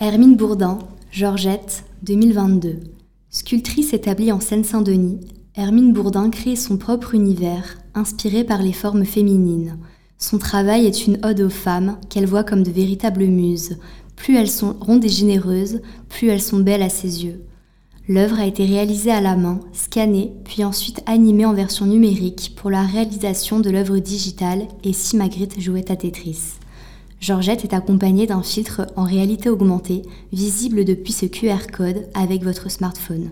Hermine Bourdin, Georgette, 2022. Sculptrice établie en Seine-Saint-Denis, Hermine Bourdin crée son propre univers, inspiré par les formes féminines. Son travail est une ode aux femmes qu'elle voit comme de véritables muses. Plus elles sont rondes et généreuses, plus elles sont belles à ses yeux. L'œuvre a été réalisée à la main, scannée, puis ensuite animée en version numérique pour la réalisation de l'œuvre digitale et si Magritte jouait à Tetris. Georgette est accompagnée d'un filtre en réalité augmentée, visible depuis ce QR code avec votre smartphone.